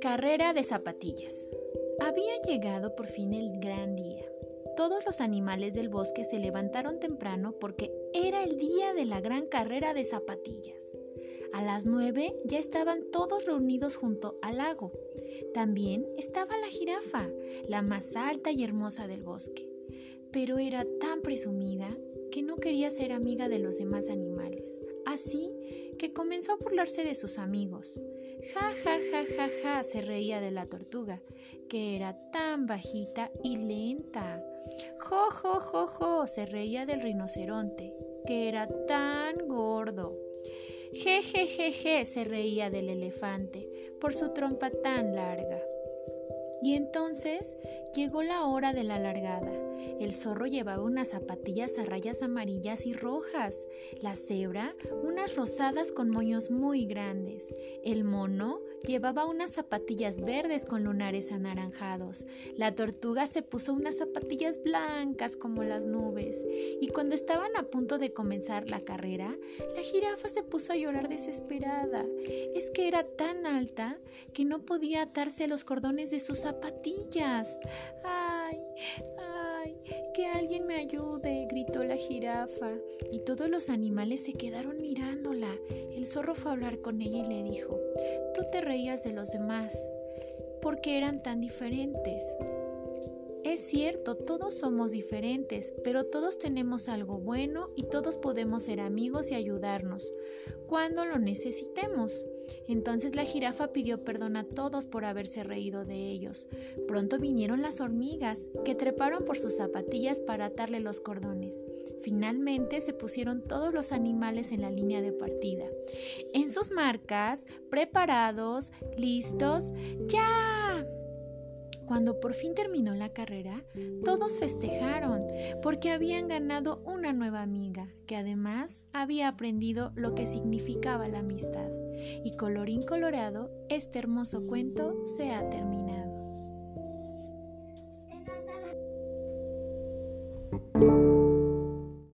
Carrera de zapatillas. Había llegado por fin el gran día. Todos los animales del bosque se levantaron temprano porque era el día de la gran carrera de zapatillas. A las nueve ya estaban todos reunidos junto al lago. También estaba la jirafa, la más alta y hermosa del bosque. Pero era tan presumida que no quería ser amiga de los demás animales. Así que comenzó a burlarse de sus amigos. Ja, ja, ja, ja, ja, se reía de la tortuga, que era tan bajita y lenta. Jo, jo, jo, jo, se reía del rinoceronte, que era tan gordo. Je, je, je, je, se reía del elefante, por su trompa tan larga. Y entonces llegó la hora de la largada. El zorro llevaba unas zapatillas a rayas amarillas y rojas, la cebra unas rosadas con moños muy grandes, el mono llevaba unas zapatillas verdes con lunares anaranjados, la tortuga se puso unas zapatillas blancas como las nubes, y cuando estaban a punto de comenzar la carrera, la jirafa se puso a llorar desesperada. Es que era tan alta que no podía atarse los cordones de sus zapatillas. ¡Ay! ¡Ay! ¡Que alguien me ayude! gritó la jirafa. Y todos los animales se quedaron mirándola. El zorro fue a hablar con ella y le dijo, Tú te reías de los demás, porque eran tan diferentes. Es cierto, todos somos diferentes, pero todos tenemos algo bueno y todos podemos ser amigos y ayudarnos cuando lo necesitemos. Entonces la jirafa pidió perdón a todos por haberse reído de ellos. Pronto vinieron las hormigas, que treparon por sus zapatillas para atarle los cordones. Finalmente se pusieron todos los animales en la línea de partida. En sus marcas, preparados, listos, ¡ya! Cuando por fin terminó la carrera, todos festejaron porque habían ganado una nueva amiga que además había aprendido lo que significaba la amistad. Y colorín colorado, este hermoso cuento se ha terminado.